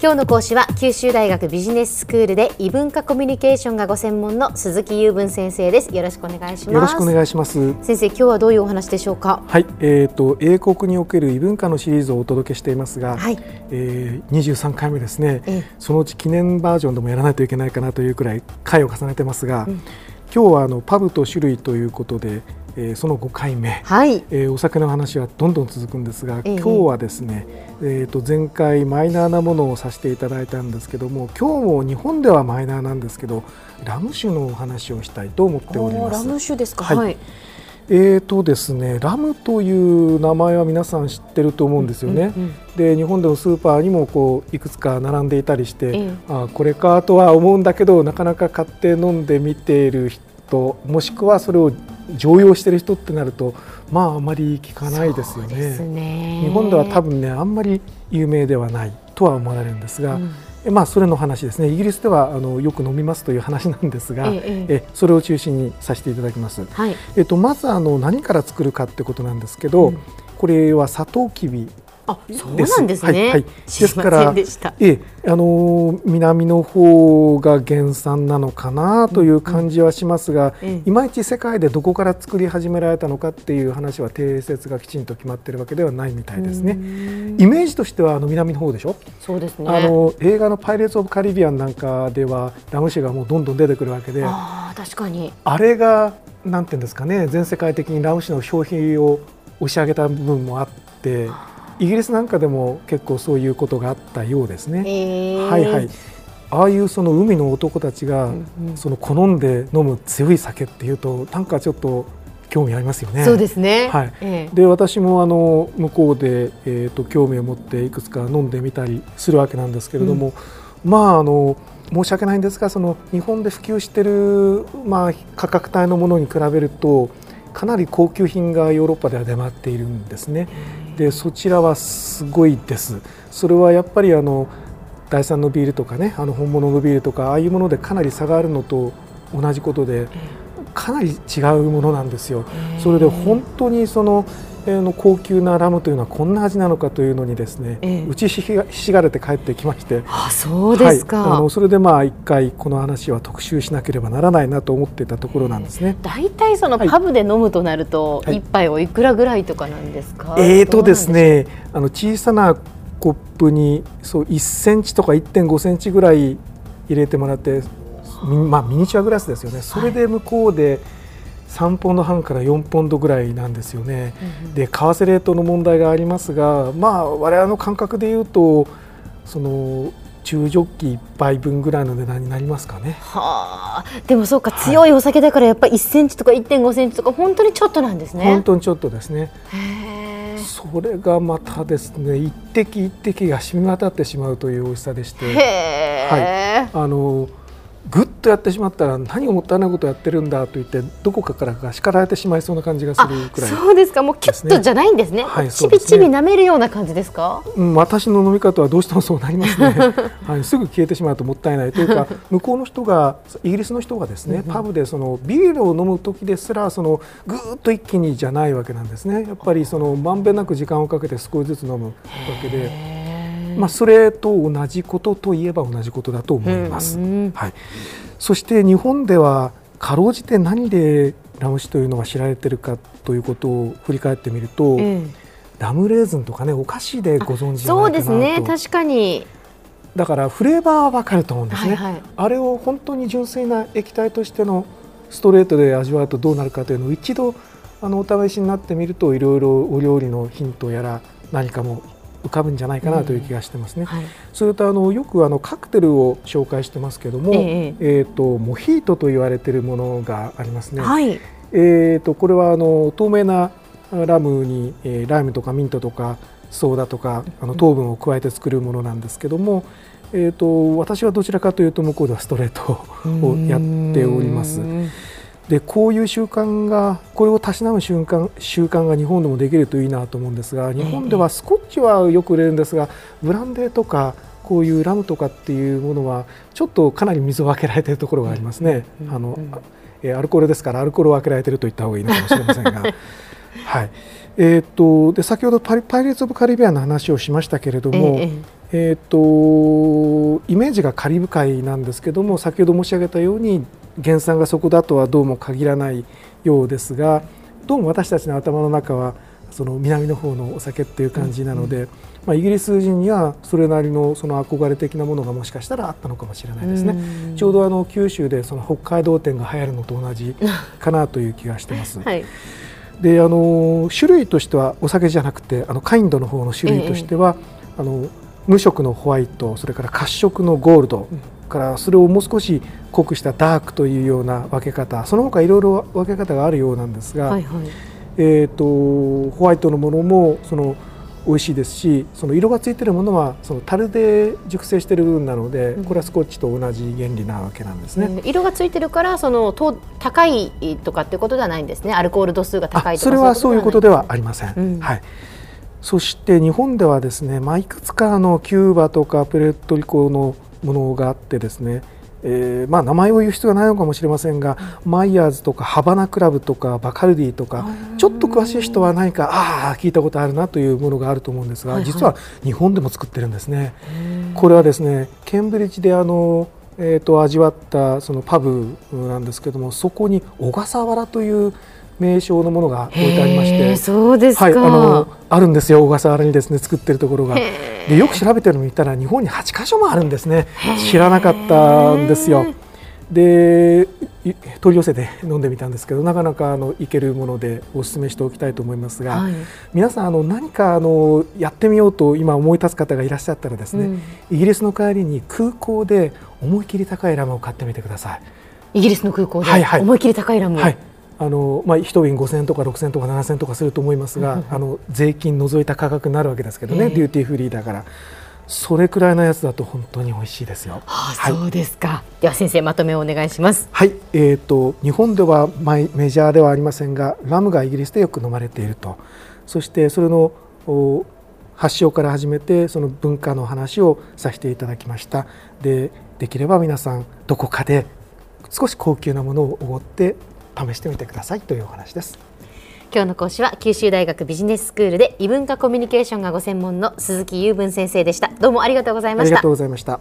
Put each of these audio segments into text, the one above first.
今日の講師は九州大学ビジネススクールで異文化コミュニケーションがご専門の鈴木雄文先生です。よろしくお願いします。よろしくお願いします。先生今日はどういうお話でしょうか？はいえっ、ー、と英国における異文化のシリーズをお届けしていますが、はい、えー、23回目ですね、ええ、そのうち記念バージョンでもやらないといけないかなというくらい回を重ねてますが、うん、今日はあのパブと種類ということでえー、その5回目、はい、えー、お酒の話はどんどん続くんですが、えー、今日はですね、えー、と前回マイナーなものをさせていただいたんですけども今日も日本ではマイナーなんですけどラム酒のお話をしたいと思っております。ラム酒ですか、はい、はい。えーとですね、ラムという名前は皆さん知ってると思うんですよね。うんうんで日本でもスーパーにもこういくつか並んでいたりして、えあこれかとは思うんだけどなかなか買って飲んでみている人もしくはそれを常用してる人ってなるとまああまり聞かないですよね、ね、日本では多分ねあんまり有名ではないとは思われるんですが、うん、まあそれの話ですね。イギリスではあのよく飲みますという話なんですが、ええ。えそれを中心にさせていただきます、はい、えっと、まずあの何から作るかってことなんですけど、うん、これはサトウキビあそうなんですね。はいはい、ですからえあの南の方が原産なのかなという感じはしますが、うんうん、いまいち世界でどこから作り始められたのかっていう話は定説がきちんと決まっているわけではないみたいですね。イメージとしてはあの南の方でしょ？そうですね。あの映画のパイレーツオブカリビアンなんかではラム酒がもうどんどん出てくるわけで、あ確かにあれがなんていうんですかね全世界的にラム酒の消費を押し上げた部分もあって。イギリスなんかでも結構そういうことがあったようですね。はいはいああいうその海の男たちがその好んで飲む強い酒っていうとなんかちょっと興味ありますよね。そうですね。はい。えー、で私もあの向こうでえっ、ー、と興味を持っていくつか飲んでみたりするわけなんですけれども、うん、まああの申し訳ないんですがその日本で普及しているまあ価格帯のものに比べるとかなり高級品がヨーロッパでは出回っているんですね。でそちらはすごいです。それはやっぱりあの第3のビールとかねあの本物のビールとかああいうものでかなり差があるのと同じことでかなり違うものなんですよ。それで本当にそのの高級なラムというのはこんな味なのかというのにですね、ええ、打ちひしがれて帰ってきまして。あそうですか、はい、あのそれでまあ一回この話は特集しなければならないなと思っていたところなんですね。大体、えそのパブで飲むとなると、一杯おいくらぐらいとかなんですか、はい、えーとですねあの小さなコップにそう1センチとか1.5センチぐらい入れてもらってまあ、ミニチュアグラスですよね。それで向こうで、はい3ポンド半から4ポンドぐらいなんですよね。うん、で為替レートの問題がありますが、まあ、我々の感覚でいうとその中ジョッキ1杯分ぐらいの値段になりますかね。はあ、でもそうか、強いお酒だからやっぱり1センチとか1.5センチとか本当にちょっとなんですね。本当にちょっとですね。それがまたですね一滴一滴が染み渡ってしまうという美味しさでして、はい、あのとやってしまったら何をもったいないことをやってるんだと言ってどこかからが叱られてしまいそうな感じがするくらい、ね、そうですか。もうキュッとじゃないんですね、はい、ちびちび舐めるような感じですか、うん、私の飲み方はどうしてもそうなりますね、はい、すぐ消えてしまうともったいないというか 向こうの人がイギリスの人がですね、パブでそのビールを飲む時ですらそのぐっと一気にじゃないわけなんですね。やっぱりそのまんべんなく時間をかけて少しずつ飲むわけで。まあ、それと同じことといえば同じことだと思います。はい、そして日本ではかろうじて何でラム酒というのが知られているかということを振り返ってみると、ええ、ラムレーズンとかねお菓子でご存知そうですね確かに。だからフレーバーはわかると思うんですね、はいはい、あれを本当に純粋な液体としてのストレートで味わうとどうなるかというのを一度あのお試しになってみるといろいろお料理のヒントやら何かも浮かぶんじゃないかなという気がしてますね。はい、それとあのよくあのカクテルを紹介してますけども、えー、えーとモヒートと言われているものがありますね。はい、えーとこれはあの透明なラムに、えー、ライムとかミントとかソーダとかあの糖分を加えて作るものなんですけども、えーと私はどちらかというと向こうではストレートをやっております。でこういう習慣がこれをたしなむ習慣習慣が日本でもできるといいなと思うんですが日本ではスコッチはよく売れるんですがブランデーとかこういうラムとかっていうものはちょっとかなり水を分けられているところがありますね。あのえアルコールですからアルコールを分けられていると言った方がいいのかもしれませんが。はい。えーと、で先ほどパイレーツ・オブ・カリビアンの話をしましたけれども、えー、えーとイメージがカリブ海なんですけども先ほど申し上げたように原産がそこだとはどうも限らないようですがどうも私たちの頭の中はその南の方のお酒っていう感じなので、うん、まあ、イギリス人にはそれなりのその憧れ的なものがもしかしたらあったのかもしれないですね、うん、ちょうどあの九州でその北海道展が流行るのと同じかなという気がしてます。はい。であの種類としてはお酒じゃなくてあのカインドの方の種類としては、ええ、あの無色のホワイトそれから褐色のゴールド、うん、からそれをもう少し濃くしたダークというような分け方その他いろいろ分け方があるようなんですが、はいはい、えーと、ホワイトのものもその美味しいですしその色がついてるものはその樽で熟成している部分なので、これはスコッチと同じ原理なわけなんですね、うん、色がついてるからそのと高いとかっていうことではないんですね。アルコール度数が高いとかそれはそういうことではありません、うん、はい。そして日本ではですね、まあ、いくつかのキューバとかプレートリコのものがあってですねえーまあ、名前を言う必要がないのかもしれませんが、マイヤーズとかハバナクラブとかバカルディとかちょっと詳しい人は何かああ聞いたことあるなというものがあると思うんですが、はいはい、実は日本でも作ってるんですね。これはですねケンブリッジであのえーと味わったそのパブなんですけどもそこに小笠原という名称のものが置いてありましてそうですはい、あのあるんですよ小笠原にですね作ってるところが。でよく調べてるの見たら日本に8か所もあるんですね。知らなかったんですよ。で取り寄せて飲んでみたんですけどなかなかあのいけるものでお勧めしておきたいと思いますが、はい、皆さんあの何かあのやってみようと今思い立つ方がいらっしゃったらですね、うん、イギリスの帰りに空港で思い切り高いラムを買ってみてください。イギリスの空港で思い切り高いラム、はい、あのまあ、1瓶5000とか6000とか7000とかすると思いますが、あの税金除いた価格になるわけですけどね、デューティーフリーだから。それくらいのやつだと本当に美味しいですよ。はあ、そうですか。では先生まとめをお願いします。はい、えっ、ー、と日本ではメメジャーではありませんが、ラムがイギリスでよく飲まれていると。そしてそれの発祥から始めてその文化の話をさせていただきました。で、できれば皆さんどこかで少し高級なものをおごって試してみてくださいというお話です。今日の講師は九州大学ビジネススクールで異文化コミュニケーションがご専門の鈴木雄文先生でした。どうもありがとうございました。ありがとうございました。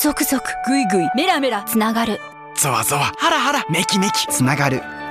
続々ぐいぐいメラメラつながる。ゾワゾワハラハラメキメキつながる